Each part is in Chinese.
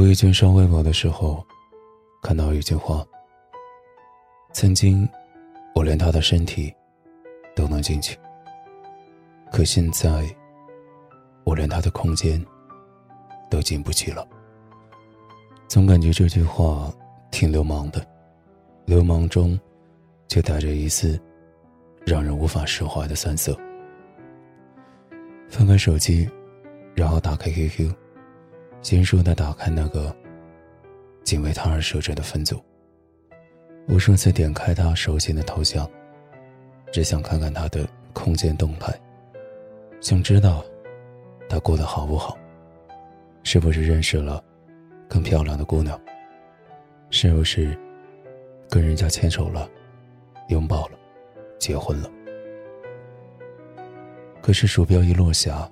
无意间刷微博的时候，看到一句话：“曾经，我连他的身体都能进去，可现在，我连他的空间都进不去了。”总感觉这句话挺流氓的，流氓中却带着一丝让人无法释怀的酸涩。翻开手机，然后打开 QQ。娴熟的打开那个仅为他而设置的分组，无数次点开他熟悉的头像，只想看看他的空间动态，想知道他过得好不好，是不是认识了更漂亮的姑娘，是不是跟人家牵手了、拥抱了、结婚了。可是鼠标一落下，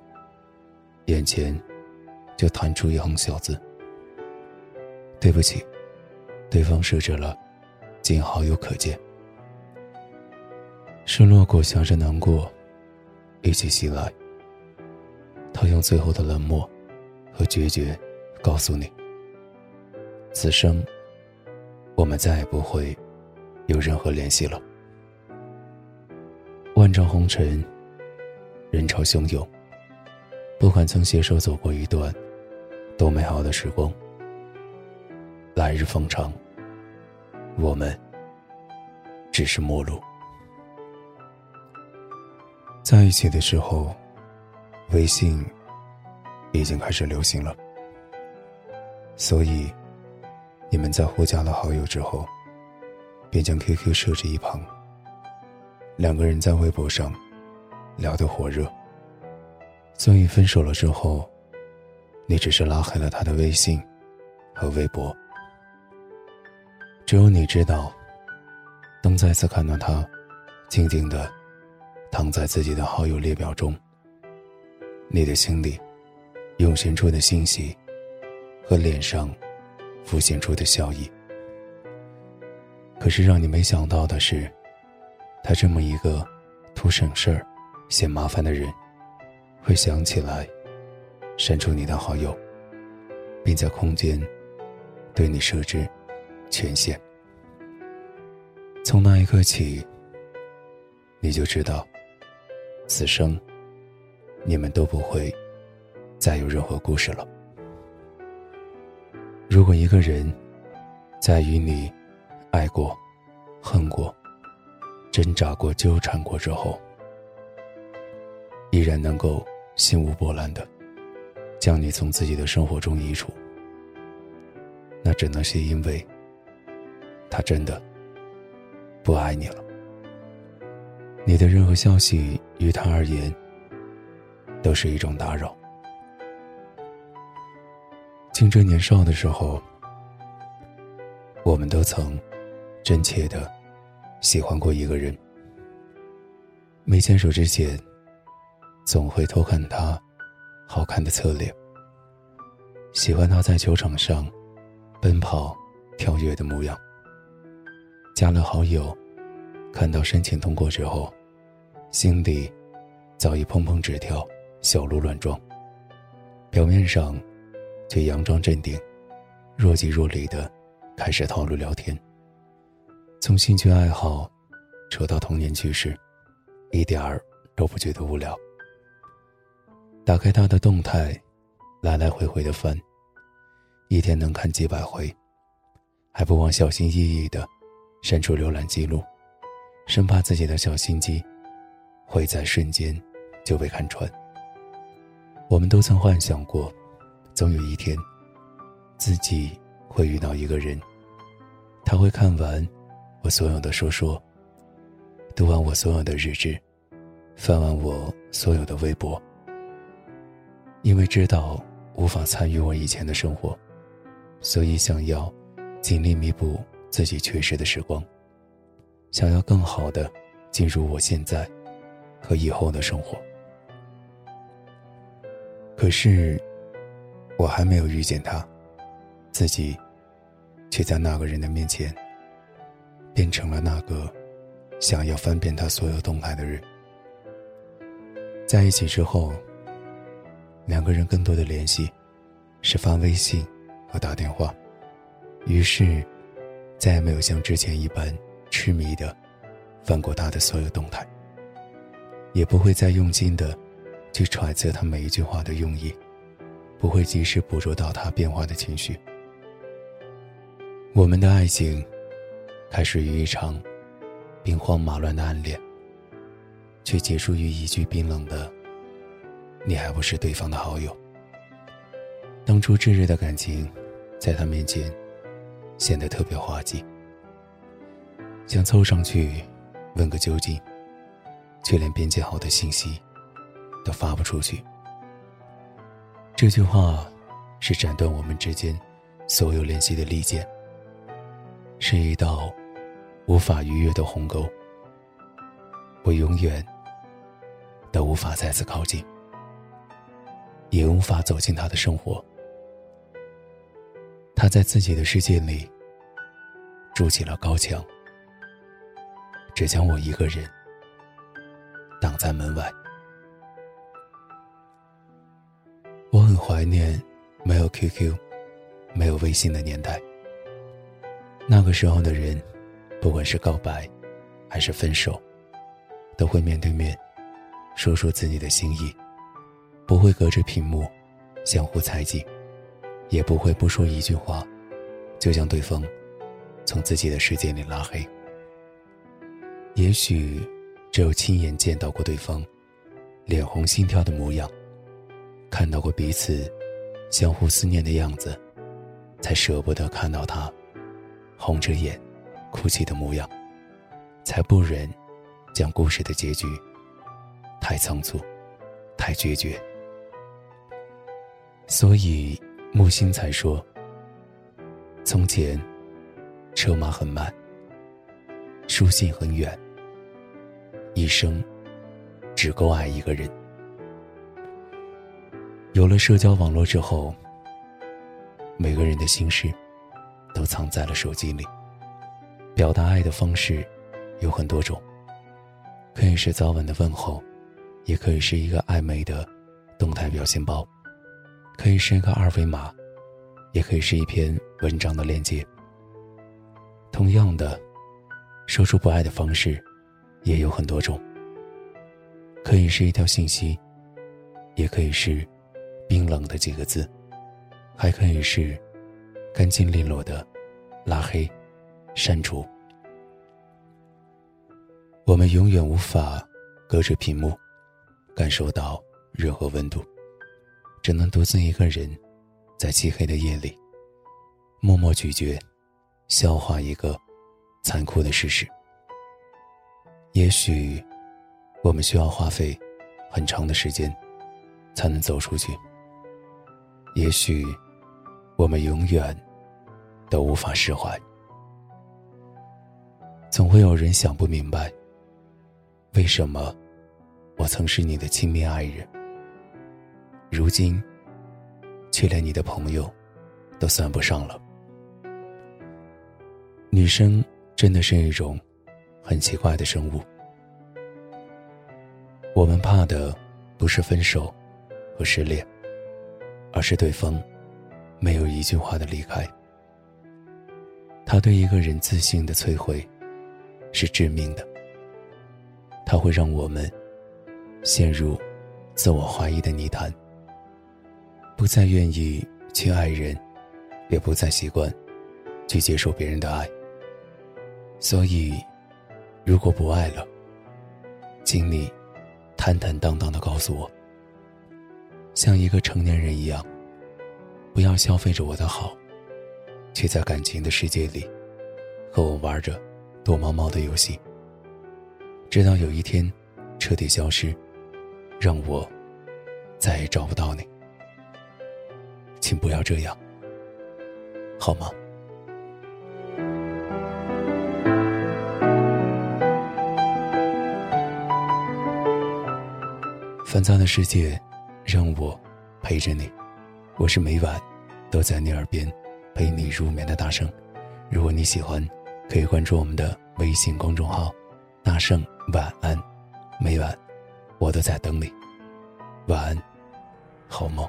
眼前。就弹出一行小字：“对不起，对方设置了仅好友可见。”失落果夹着难过一起袭来。他用最后的冷漠和决绝告诉你：“此生我们再也不会有任何联系了。”万丈红尘，人潮汹涌。不管曾携手走过一段。多美好的时光！来日方长，我们只是陌路。在一起的时候，微信已经开始流行了，所以你们在互加了好友之后，便将 QQ 设置一旁。两个人在微博上聊得火热，所以分手了之后。你只是拉黑了他的微信和微博，只有你知道。当再次看到他静静的躺在自己的好友列表中，你的心里涌现出的欣喜和脸上浮现出的笑意。可是让你没想到的是，他这么一个图省事儿、嫌麻烦的人，会想起来。删除你的好友，并在空间对你设置权限。从那一刻起，你就知道，此生你们都不会再有任何故事了。如果一个人在与你爱过、恨过、挣扎过、纠缠过之后，依然能够心无波澜的。将你从自己的生活中移除，那只能是因为他真的不爱你了。你的任何消息于他而言都是一种打扰。青春年少的时候，我们都曾真切的喜欢过一个人，没牵手之前，总会偷看他。好看的侧脸，喜欢他在球场上奔跑、跳跃的模样。加了好友，看到申请通过之后，心里早已砰砰直跳，小鹿乱撞。表面上却佯装镇定，若即若离的开始套路聊天。从兴趣爱好扯到童年趣事，一点儿都不觉得无聊。打开他的动态，来来回回的翻，一天能看几百回，还不忘小心翼翼的删除浏览记录，生怕自己的小心机会在瞬间就被看穿。我们都曾幻想过，总有一天，自己会遇到一个人，他会看完我所有的说说，读完我所有的日志，翻完我所有的微博。因为知道无法参与我以前的生活，所以想要尽力弥补自己缺失的时光，想要更好的进入我现在和以后的生活。可是，我还没有遇见他，自己却在那个人的面前变成了那个想要翻遍他所有动态的人。在一起之后。两个人更多的联系，是发微信和打电话，于是再也没有像之前一般痴迷的翻过他的所有动态，也不会再用心的去揣测他每一句话的用意，不会及时捕捉到他变化的情绪。我们的爱情开始于一场兵荒马乱的暗恋，却结束于一句冰冷的“你还不是对方的好友”。当初炙热的感情，在他面前显得特别滑稽，想凑上去问个究竟，却连编辑好的信息都发不出去。这句话是斩断我们之间所有联系的利剑，是一道无法逾越的鸿沟。我永远都无法再次靠近，也无法走进他的生活。他在自己的世界里筑起了高墙，只将我一个人挡在门外。我很怀念没有 QQ、没有微信的年代。那个时候的人，不管是告白，还是分手，都会面对面说出自己的心意，不会隔着屏幕相互猜忌。也不会不说一句话，就将对方从自己的世界里拉黑。也许只有亲眼见到过对方脸红心跳的模样，看到过彼此相互思念的样子，才舍不得看到他红着眼哭泣的模样，才不忍将故事的结局太仓促、太决绝。所以。木星才说：“从前，车马很慢，书信很远。一生，只够爱一个人。有了社交网络之后，每个人的心事，都藏在了手机里。表达爱的方式，有很多种，可以是早晚的问候，也可以是一个暧昧的动态表情包。”可以是一个二维码，也可以是一篇文章的链接。同样的，说出不爱的方式也有很多种。可以是一条信息，也可以是冰冷的几个字，还可以是干净利落的拉黑、删除。我们永远无法隔着屏幕感受到任何温度。只能独自一个人，在漆黑的夜里，默默咀嚼、消化一个残酷的事实。也许，我们需要花费很长的时间，才能走出去。也许，我们永远都无法释怀。总会有人想不明白，为什么我曾是你的亲密爱人。如今，却连你的朋友都算不上了。女生真的是一种很奇怪的生物。我们怕的不是分手和失恋，而是对方没有一句话的离开。他对一个人自信的摧毁是致命的，他会让我们陷入自我怀疑的泥潭。不再愿意去爱人，也不再习惯去接受别人的爱。所以，如果不爱了，请你坦坦荡荡的告诉我，像一个成年人一样，不要消费着我的好，却在感情的世界里和我玩着躲猫猫的游戏，直到有一天彻底消失，让我再也找不到你。请不要这样，好吗？烦躁的世界，让我陪着你。我是每晚都在你耳边陪你入眠的大圣。如果你喜欢，可以关注我们的微信公众号“大圣晚安”。每晚我都在等你。晚安，好梦。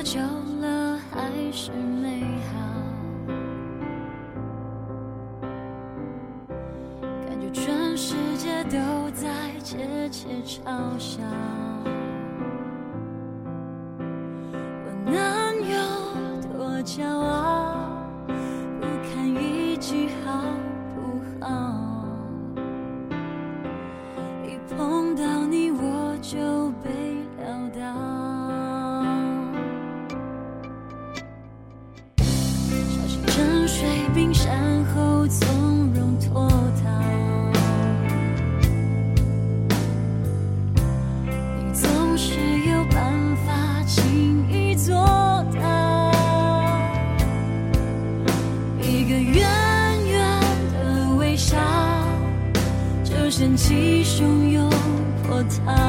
多久了还是美好，感觉全世界都在窃窃嘲笑。我能有多骄傲？time.